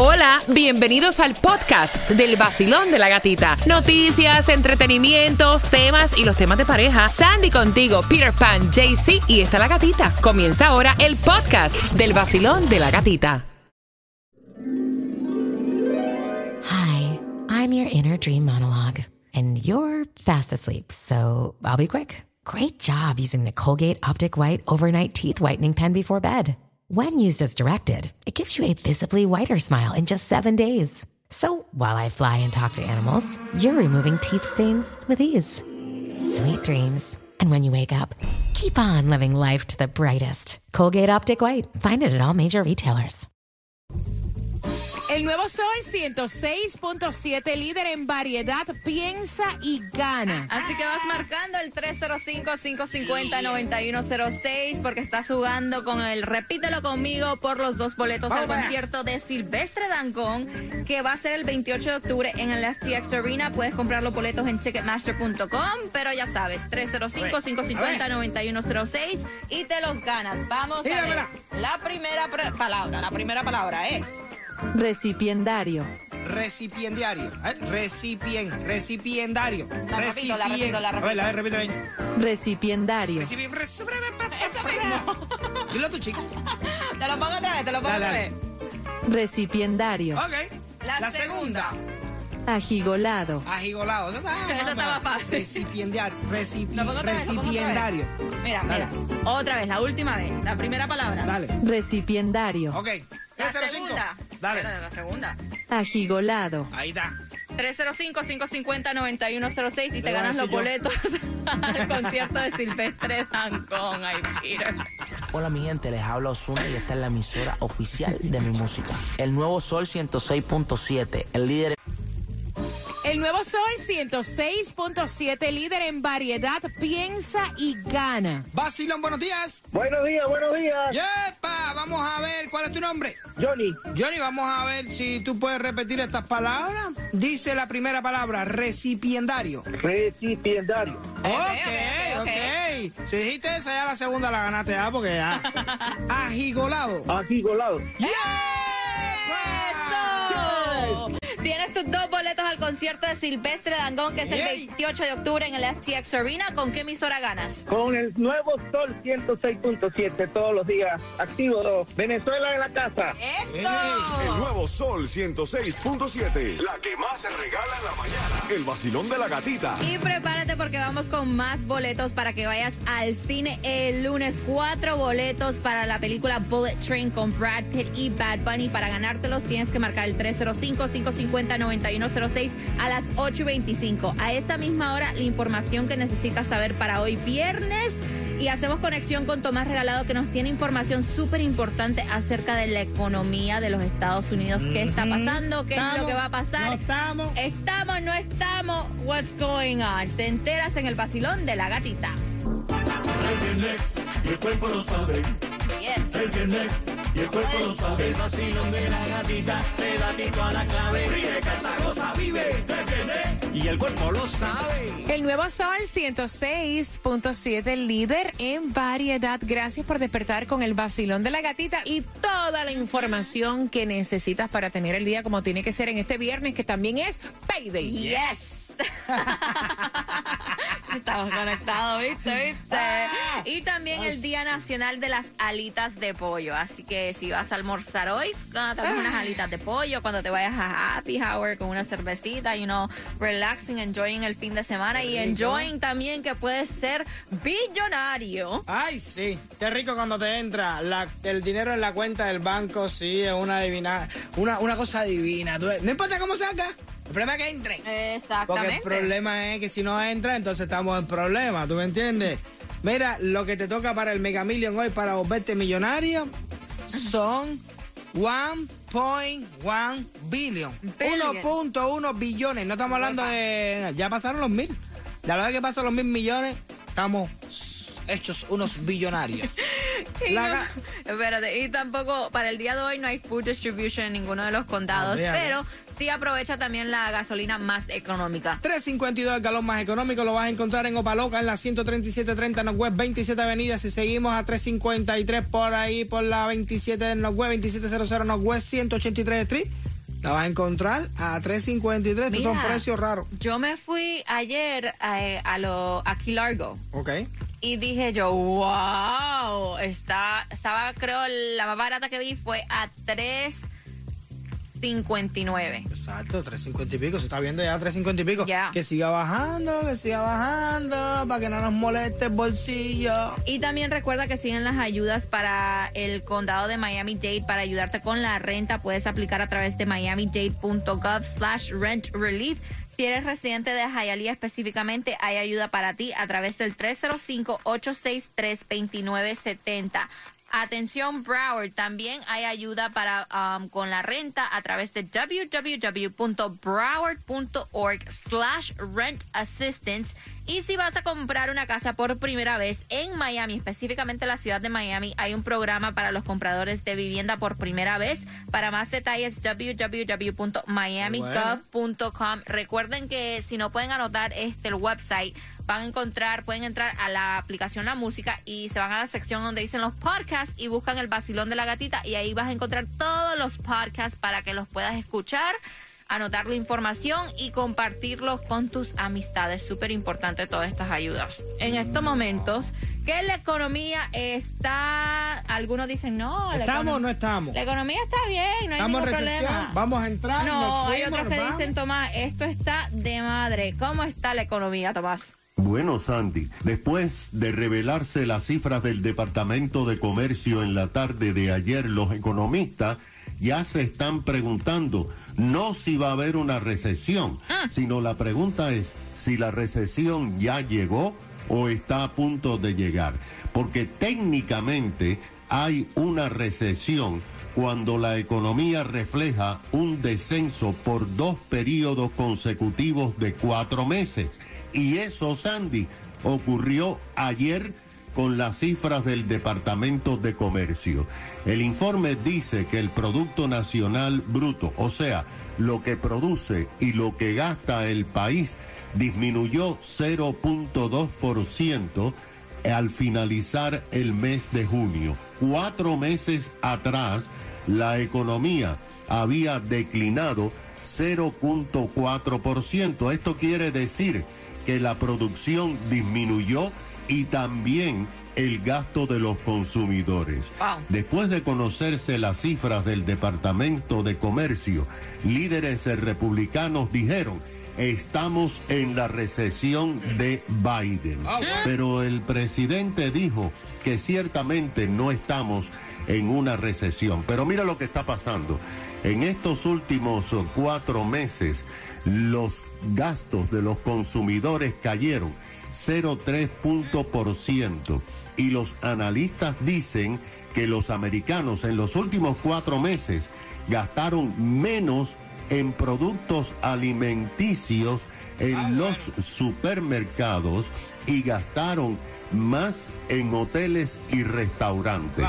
Hola, bienvenidos al podcast del vacilón de la gatita. Noticias, entretenimientos, temas y los temas de pareja. Sandy contigo, Peter Pan, JC y está la gatita. Comienza ahora el podcast del vacilón de la gatita. Hi, I'm your inner dream monologue, and you're fast asleep, so I'll be quick. Great job using the Colgate Optic White Overnight Teeth Whitening Pen before bed. When used as directed, it gives you a visibly whiter smile in just seven days. So while I fly and talk to animals, you're removing teeth stains with ease. Sweet dreams. And when you wake up, keep on living life to the brightest. Colgate Optic White. Find it at all major retailers. El nuevo Sol 106.7, líder en variedad, piensa y gana. Así que vas marcando el 305-550-9106 porque estás jugando con el Repítelo conmigo por los dos boletos al concierto de Silvestre Dangón que va a ser el 28 de octubre en el FTX Arena. Puedes comprar los boletos en ticketmaster.com, pero ya sabes, 305-550-9106 y te los ganas. Vamos a ver. La primera palabra, la primera palabra es... Recipiendario. Recipiendario. ¿eh? Recipien, recipiendario. La repito, la repito, la A ver, repito. Recipiendario. Recipien. Dilo tú. Te lo pongo otra vez, te lo pongo Dale, otra dale. vez. Recipiendario. Ok. La La, segunda. segunda. Ajigolado. Ajigolado. Eso está- Eso estaba fácil. Recipiendario. Recipi- Lo pongo otra vez, lo pongo otra vez. recipiendario. Mira, Dale. mira. Otra vez, la última vez. La primera palabra. Dale. Recipiendario. Ok. La 305. segunda. Dale. La segunda. Ajigolado. Ahí está. 305-550-9106 y te ganas los boletos al concierto de Silvestre Dancón. Ay, Peter. Hola mi gente, les habla Osuna y esta es la emisora oficial de mi música. El nuevo Sol 106.7, el líder nuevo Sol 106.7, líder en variedad, piensa y gana. Basilón, buenos días. Buenos días, buenos días. Yepa, vamos a ver cuál es tu nombre. Johnny, Johnny, vamos a ver si tú puedes repetir estas palabras. Dice la primera palabra, recipiendario. recipiendario. Ok, ok, ok. ok. Si dijiste esa, ya la segunda la ganaste ya, porque ya. Ajigolado. Ajigolado. ¡Eso! Tienes tus dos boletos al concierto de Silvestre Dangón, que es el Yay. 28 de octubre en el FTX Arena. ¿Con qué emisora ganas? Con el nuevo Sol 106.7 todos los días. Activo. Venezuela en la casa. El ¡Eso! nuevo Sol 106.7. La que más se regala en la mañana. El vacilón de la gatita. Y prepárate porque vamos con más boletos para que vayas al cine el lunes. Cuatro boletos para la película Bullet Train con Brad Pitt y Bad Bunny. Para ganártelos tienes que marcar el 305-550-9106 a las 8.25. A esta misma hora, la información que necesitas saber para hoy viernes. Y hacemos conexión con Tomás Regalado que nos tiene información súper importante acerca de la economía de los Estados Unidos. ¿Qué está pasando? ¿Qué es lo que va a pasar? No estamos. Estamos, no estamos. What's going on? Te enteras en el vacilón de la gatita. Y el cuerpo lo sabe, Yes. el viernes, y el cuerpo lo sabe. El vacilón de la gatita, pedatito a la clave. Ríe, canta, goza, vive, y el cuerpo lo sabe. El nuevo Sol 106.7, líder en variedad. Gracias por despertar con el vacilón de la gatita y toda la información que necesitas para tener el día como tiene que ser en este viernes, que también es Payday. Yes. Estamos conectados, ¿viste? ¿viste? Y también el Día Nacional de las Alitas de Pollo. Así que si vas a almorzar hoy, ah, comes unas alitas de pollo. Cuando te vayas a Happy Hour con una cervecita, you know, relaxing, enjoying el fin de semana y enjoying también que puedes ser billonario. Ay, sí. Qué rico cuando te entra la- el dinero en la cuenta del banco, sí, es una divina, una, una cosa divina. No importa cómo salga, el problema es que entre. Porque el Exactamente. problema es que si no entra, entonces estamos en problema, ¿tú me entiendes? Mira, lo que te toca para el Mega Million hoy para volverte millonario son 1.1 billion. Billion. 1.1 billones. No estamos hablando de... Ya pasaron los mil. La verdad que pasan los mil millones, estamos hechos unos billonarios. Y, La no- espérate, y tampoco para el día de hoy no hay food distribution en ninguno de los condados, pero sí aprovecha también la gasolina más económica. 352 el galón más económico lo vas a encontrar en Opaloca en la 13730 Northwest 27 Avenida. Si seguimos a 353 por ahí por la 27 Northwest 2700 Northwest 183 Street. La vas a encontrar a 353. Estos son Mira. precios raros. Yo me fui ayer eh, a lo aquí Largo Ok. y dije yo, wow, está, estaba creo la más barata que vi fue a 3.59. Exacto, 350 y pico. Se está viendo ya 350 y pico. Ya. Que siga bajando, que siga bajando, para que no nos moleste el bolsillo. Y también recuerda que siguen las ayudas para el condado de Miami-Dade para ayudarte con la renta. Puedes aplicar a través de miamidade.gov slash rent relief. Si eres residente de Hialeah específicamente, hay ayuda para ti a través del 305-863-2970. Atención Broward, también hay ayuda para um, con la renta a través de www.broward.org slash rent assistance. Y si vas a comprar una casa por primera vez en Miami, específicamente la ciudad de Miami, hay un programa para los compradores de vivienda por primera vez. Para más detalles, www.miamigov.com. Recuerden que si no pueden anotar este el website, van a encontrar, pueden entrar a la aplicación La Música y se van a la sección donde dicen los podcasts y buscan el vacilón de la gatita y ahí vas a encontrar todos los podcasts para que los puedas escuchar anotar la información y compartirlos con tus amistades. Súper importante todas estas ayudas. En estos momentos, que la economía está, algunos dicen, no, la ¿Estamos o no estamos? La economía está bien, no hay ¿Estamos en ningún problema. ¿Vamos a entrar? No, ¿Nos hay fuimos? otros que dicen, Tomás, esto está de madre. ¿Cómo está la economía, Tomás? Bueno, Sandy, después de revelarse las cifras del Departamento de Comercio en la tarde de ayer, los economistas ya se están preguntando no si va a haber una recesión, sino la pregunta es si la recesión ya llegó o está a punto de llegar. Porque técnicamente hay una recesión cuando la economía refleja un descenso por dos periodos consecutivos de cuatro meses. Y eso, Sandy, ocurrió ayer con las cifras del Departamento de Comercio. El informe dice que el Producto Nacional Bruto, o sea, lo que produce y lo que gasta el país, disminuyó 0.2% al finalizar el mes de junio. Cuatro meses atrás, la economía había declinado 0.4%. Esto quiere decir que la producción disminuyó y también el gasto de los consumidores. Wow. Después de conocerse las cifras del Departamento de Comercio, líderes republicanos dijeron, estamos en la recesión de Biden. Pero el presidente dijo que ciertamente no estamos en una recesión. Pero mira lo que está pasando. En estos últimos cuatro meses, los gastos de los consumidores cayeron 0,3 punto por ciento. Y los analistas dicen que los americanos en los últimos cuatro meses gastaron menos en productos alimenticios en los supermercados y gastaron más en hoteles y restaurantes.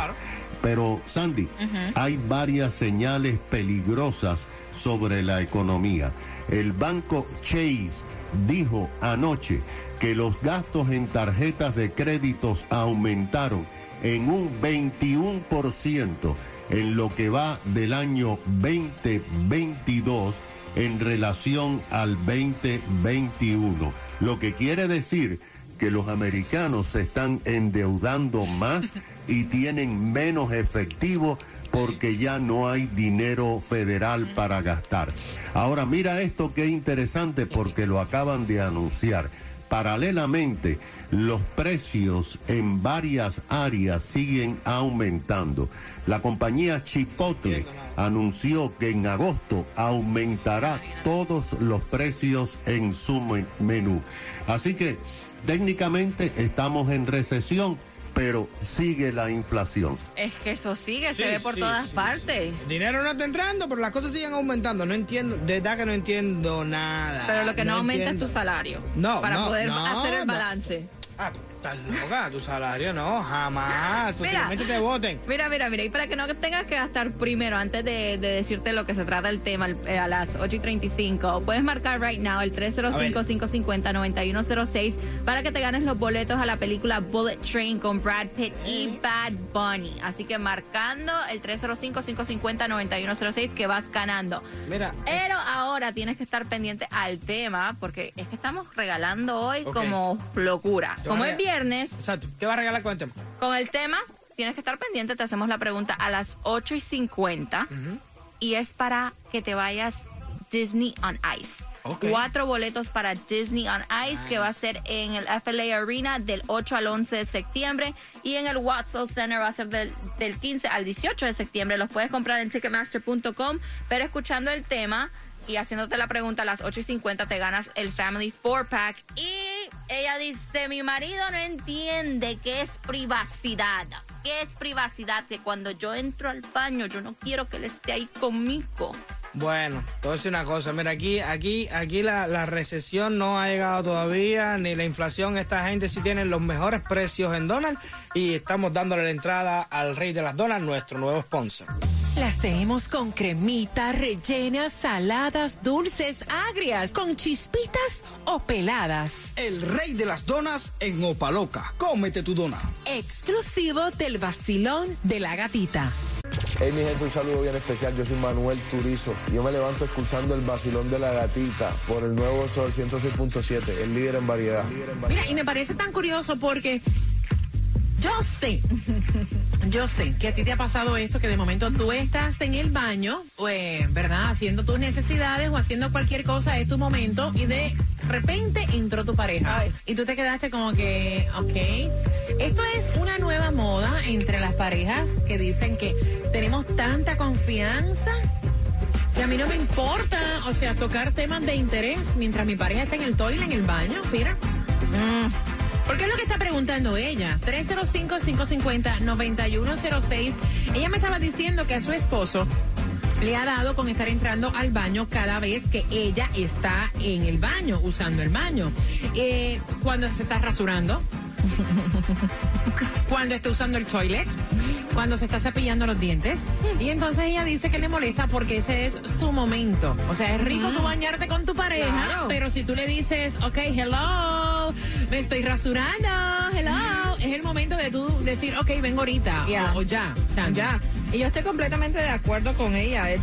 Pero Sandy, hay varias señales peligrosas sobre la economía. El banco Chase dijo anoche que los gastos en tarjetas de créditos aumentaron en un 21% en lo que va del año 2022 en relación al 2021. Lo que quiere decir que los americanos se están endeudando más y tienen menos efectivo porque ya no hay dinero federal para gastar. Ahora mira esto que interesante porque lo acaban de anunciar. Paralelamente, los precios en varias áreas siguen aumentando. La compañía Chipotle anunció que en agosto aumentará todos los precios en su men- menú. Así que técnicamente estamos en recesión, pero sigue la inflación. Es que eso sigue, Sí, se ve por sí, todas sí, partes. Dinero no está entrando, pero las cosas siguen aumentando. No entiendo, de verdad que no entiendo nada. Pero lo que no, aumenta entiendo. es tu salario. No, Para no, poder no, hacer el no. balance. Ah, Estás loca, tu salario no, jamás. Mira. Posiblemente te voten. Mira, mira, mira, y para que no tengas que gastar primero, antes de, de decirte lo que se trata el tema eh, a las 8 y 35, puedes marcar right now el 305-550-9106 para que te ganes los boletos a la película Bullet Train con Brad Pitt y Bad Bunny. Así que marcando el 305-550-9106 que vas ganando. Mira, Pero ahora tienes que estar pendiente al tema porque es que estamos regalando hoy como locura. Como es viernes, exacto. ¿Qué va a regalar con el tema? con el tema, tienes que estar pendiente, te hacemos la pregunta a las 8 y 50 y es para que te vayas Disney on Ice. Ok. Cuatro boletos para Disney on Ice que va a ser en el FLA Arena del 8 al 11 de septiembre y en el Watson Center va a ser del, del 15 al 18 de septiembre. Los puedes comprar en ticketmaster.com, pero escuchando el tema y haciéndote la pregunta a las 8 y 50 te ganas el Family 4-Pack. Y ella dice, mi marido no entiende qué es privacidad. ¿Qué es privacidad? Que cuando yo entro al baño yo no quiero que él esté ahí conmigo. Bueno, decir una cosa. Mira, aquí, aquí, aquí la, la recesión no ha llegado todavía, ni la inflación. Esta gente sí tiene los mejores precios en Donald y estamos dándole la entrada al rey de las donas, nuestro nuevo sponsor. Las tenemos con cremita, rellenas, saladas, dulces, agrias, con chispitas o peladas. El rey de las donas en Opaloca. Cómete tu dona. Exclusivo del vacilón de la gatita. Hey mi gente, un saludo bien especial. Yo soy Manuel Turizo. Yo me levanto escuchando el vacilón de la gatita por el nuevo Sol 106.7, el líder en variedad. Mira, y me parece tan curioso porque yo sé, yo sé que a ti te ha pasado esto, que de momento tú estás en el baño, pues, ¿verdad? Haciendo tus necesidades o haciendo cualquier cosa, es tu momento, y de repente entró tu pareja. Y tú te quedaste como que, ok. Esto es una nueva moda entre las parejas que dicen que tenemos tanta confianza que a mí no me importa, o sea, tocar temas de interés mientras mi pareja está en el toile, en el baño, mira. Mm. Porque es lo que está preguntando ella. 305-550-9106. Ella me estaba diciendo que a su esposo le ha dado con estar entrando al baño cada vez que ella está en el baño, usando el baño. Eh, cuando se está rasurando, cuando está usando el toilet, cuando se está cepillando los dientes. Y entonces ella dice que le molesta porque ese es su momento. O sea, es rico tú bañarte con tu pareja, Claro. pero si tú le dices, ok, hello, me estoy rasurando, hello, es el momento de tú decir, ok, vengo ahorita, Ya. o, o ya. Ya. Y yo estoy completamente de acuerdo con ella. Es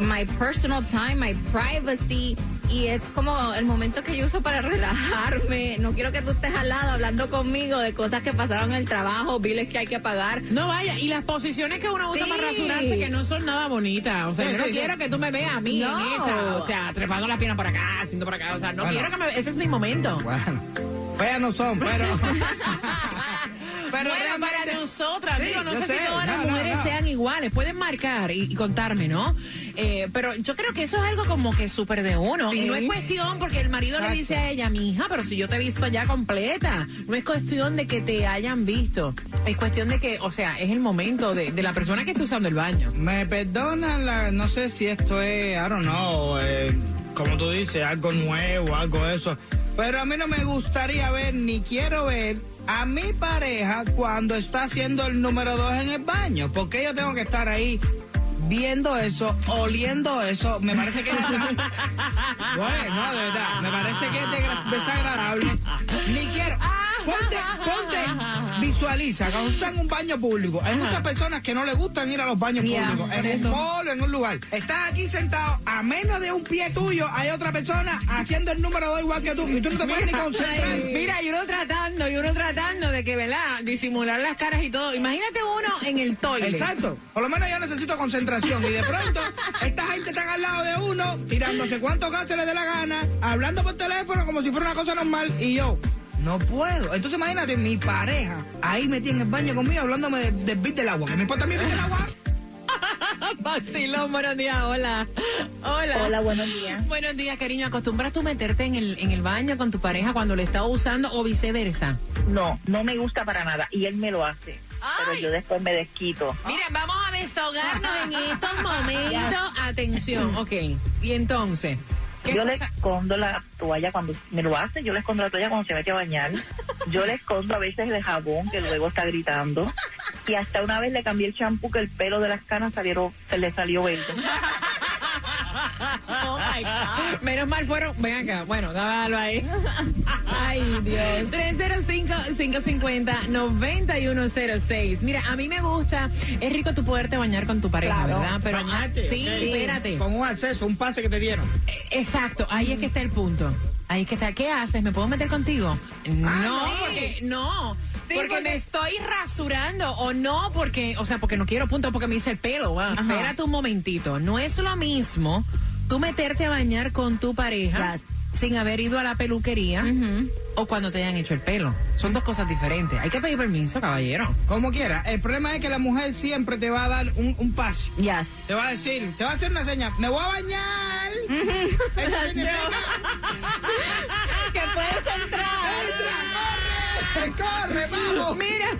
my personal time, my privacy. Y es como el momento que yo uso para relajarme. No quiero que tú estés al lado hablando conmigo de cosas que pasaron en el trabajo, biles que hay que pagar. No vaya, y las posiciones que uno usa Sí. para rasurarse que no son nada bonitas. O sea, Sí, yo no sí, quiero sí. que tú me veas a mí No. en esa. O sea, trepando la pierna por acá, haciendo por acá. O sea, no Bueno. quiero que me. Ese es mi momento. Bueno, feas no son, pero. pero bueno, realmente- para nosotras, Sí, digo, no sé, si todas las no, mujeres no. sean iguales. Pueden marcar y, y contarme, ¿no? Eh, pero yo creo que eso es algo como que súper de uno. Y no es cuestión porque el marido le dice a ella, mi hija, pero si yo te he visto ya completa. No es cuestión de que te hayan visto. Es cuestión de que, o sea, es el momento de, de la persona que está usando el baño. Me perdonan, la, no sé si esto es, I don't know, eh, como tú dices, algo nuevo, algo de eso. Pero a mí no me gustaría ver, ni quiero ver a mi pareja cuando está haciendo el número dos en el baño. Porque yo tengo que estar ahí viendo eso, oliendo eso. Me parece que... bueno, no, de verdad, me parece que es desagradable. Ni quiero... Ponte, ponte, visualiza, cuando tú estás en un baño público, hay muchas personas que no les gustan ir a los baños públicos, en un mall en un lugar. Estás aquí sentado, a menos de un pie tuyo hay otra persona haciendo el número dos igual que tú, y tú no te puedes ni concentrar. Mira, y uno tratando, y uno tratando de que, ¿verdad? Disimular las caras y todo. Imagínate uno en el toilet. Exacto. Por lo menos yo necesito concentración. Y de pronto, esta gente está al lado de uno, tirándose cuántos gas se les dé la gana, hablando por teléfono como si fuera una cosa normal. Y yo, no puedo. Entonces imagínate, mi pareja ahí metida en el baño conmigo, hablándome de- del bit del agua. ¿Qué me importa a mí el del agua? Vacilón, buenos días, hola. Hola. Hola, buenos días. Buenos días, cariño. ¿Acostumbras tú meterte en el, en el baño con tu pareja cuando lo está usando o viceversa? No, no me gusta para nada y él me lo hace. Pero yo después me desquito. Miren, vamos a desahogarnos en estos momentos. Atención, ok. Y entonces, ¿qué Yo le escondo la toalla cuando me lo hace, yo le escondo la toalla cuando se mete a bañar. Yo le escondo a veces el jabón que luego está gritando. Y hasta una vez le cambié el champú que el pelo de las canas salieron, se le salió verde. Menos mal fueron. Ven acá. Bueno, dábalo ahí. Ay, Dios. 305-550-9106. Mira, a mí me gusta. Es rico tu poderte bañar con tu pareja, Claro. ¿verdad? Pero Bañarte, sí, ok. espérate. Con un acceso, un pase que te dieron. Exacto, ahí es que está el punto. Ahí es que está. ¿Qué haces? ¿Me puedo meter contigo? no, Ah, no. porque no. Sí, porque, porque- me estoy rasurando o no porque, o sea, porque no quiero punto porque me hice el pelo. Espérate un momentito. No es lo mismo tú meterte a bañar con tu pareja sin haber ido a la peluquería o cuando te hayan hecho el pelo. Son dos cosas diferentes. Hay que pedir permiso, caballero. Como quiera. El problema es que la mujer siempre te va a dar un, un pase. Yes. Te va a decir, te va a hacer una señal. Me voy a bañar. Eso significa, que puedes entrar. ¡Entra, corre! ¡Corre, vamos! Mira,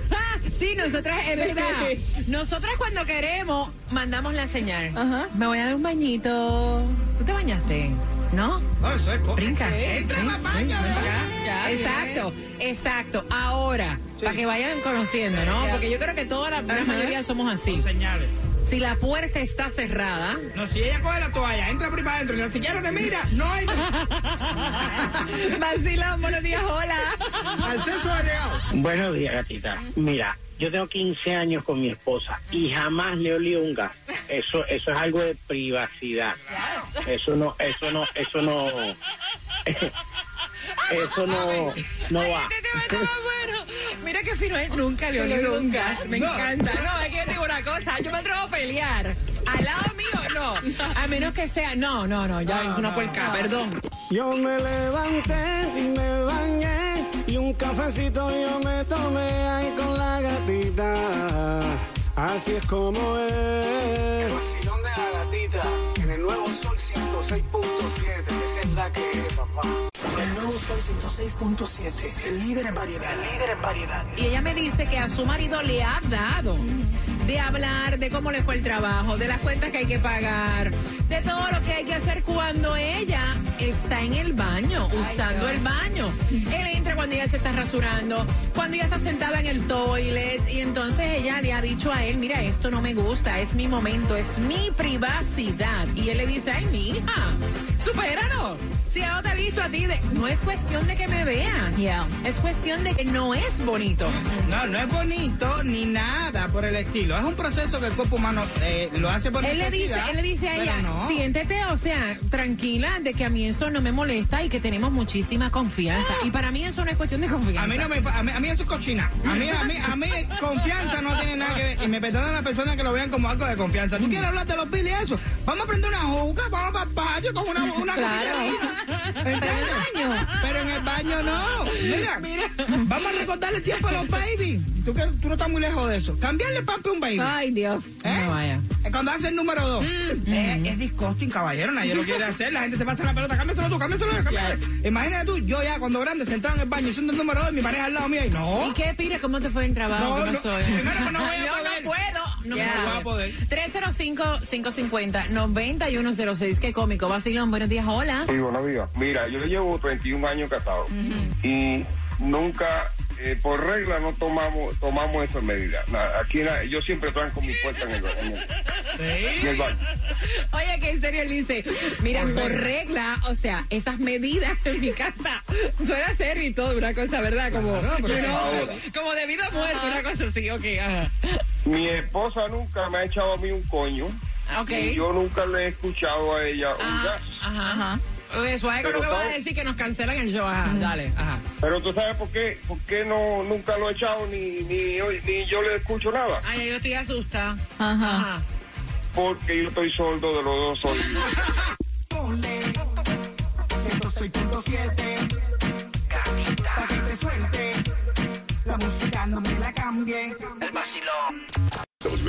sí, nosotras, es verdad. Nosotras cuando queremos, mandamos la señal. Me voy a dar un bañito. ¿Tú te bañaste? ¿No? No, eso es Brinca. Entra al baño, exacto, exacto. Ahora, Sí. para que vayan conociendo, ¿no? Ya. Porque yo creo que toda la, la mayoría somos así. Señales. Si la puerta está cerrada, No, si ella coge la toalla, entra por ahí para adentro ni siquiera te mira, no hay vacilón, buenos días, hola. acceso. Buenos días, gatita. Mira, yo tengo 15 años con mi esposa y jamás le olí un gas. Eso, eso es algo de privacidad. Eso no, eso no, eso no, eso no, no va. Mira que fino es, nunca le olió un gas. Me No. encanta. No, es que yo te digo una cosa, yo me atrevo a pelear. Al lado mío, no. A menos que sea, no, no, no, ya No, una puerca, no. perdón. Yo me levanté y me bañé y un cafecito yo me tomé ahí con la gatita. Así es como es. El vacilón de la gatita en el nuevo Sol 106.7. Esa es la que es, papá. El nuevo Sol 106.7. El líder en variedad. El líder en variedad. Y ella me dice que a su marido le ha dado de hablar de cómo le fue el trabajo, de las cuentas que hay que pagar, de todo lo que hay que hacer cuando ella está en el baño, usando el baño. Él entra cuando ella se está rasurando, cuando ella está sentada en el toilet y entonces ella le ha dicho a él, mira, esto no me gusta, es mi momento, es mi privacidad. Y él le dice, ay, mi hija, supéralo. Si no te ha visto a ti, de- no es cuestión de que me vean. Yeah. Es cuestión de que no es bonito. No, no es bonito ni nada por el estilo. Es un proceso que el cuerpo humano eh, lo hace por Él le dice, él le dice a ella, no. siéntete, o sea, tranquila de que a mí eso no me molesta y que tenemos muchísima confianza. Y para mí eso no es cuestión de confianza. A mí no me, a mí, a mí eso es cochina. A mí, a mí, a mí confianza no tiene nada que ver. Y me perdonan las personas que lo vean como algo de confianza. ¿Tú quieres hablar de los piles y eso? Vamos a prender una juca, vamos para el patio con una, una Claro. ¿Entiendes? Pero en el baño no. Mira, vamos a recordarle el tiempo a los babies. Tú, que, tú no estás muy lejos de eso. Cambiarle pampe a un baby. Ay, Dios. ¿Eh? No vaya. Eh, Cuando hace el número dos. Eh, es disgusting, caballero. Nadie lo quiere hacer. La gente se pasa la pelota. Cámbiaselo tú, cámbiaselo tú. cámbiaselo. Imagínate tú, yo ya cuando grande, sentado en el baño, haciendo el número dos, mi pareja al lado mío. Y no. ¿Y qué, Pire? ¿Cómo te fue el trabajo? No, ¿Qué no, pasó? primero que no voy a Yo poder. no puedo. No, me No voy a poder. 305-550-9106. Qué cómico. Vacilón, buenos días. Hola. Sí, buenos días. Mira, yo llevo 31 años casado y nunca, eh, por regla, no tomamos tomamos esas medidas. Aquí yo siempre tranco mi puerta en el, en el, en el baño. Oye, que en serio él dice, mira, por regla, o sea, esas medidas en mi casa suena serio y todo, una cosa, ¿verdad? Como, Claro, pero como debido a muerte, una cosa así, ok, ajá. Mi esposa nunca me ha echado a mí un coño y yo nunca le he escuchado a ella un gas. ajá, ajá. Eso es Pero lo que va a decir que nos cancelan el show, ajá, dale, ajá. Pero tú sabes por qué, por qué no, nunca lo he echado ni, ni, ni yo le escucho nada. Ay, yo estoy asustada. Ajá. Porque yo estoy sordo de los dos oídos. 106.7 Gatita Pa' que te suelte La música no me la cambie El vacilón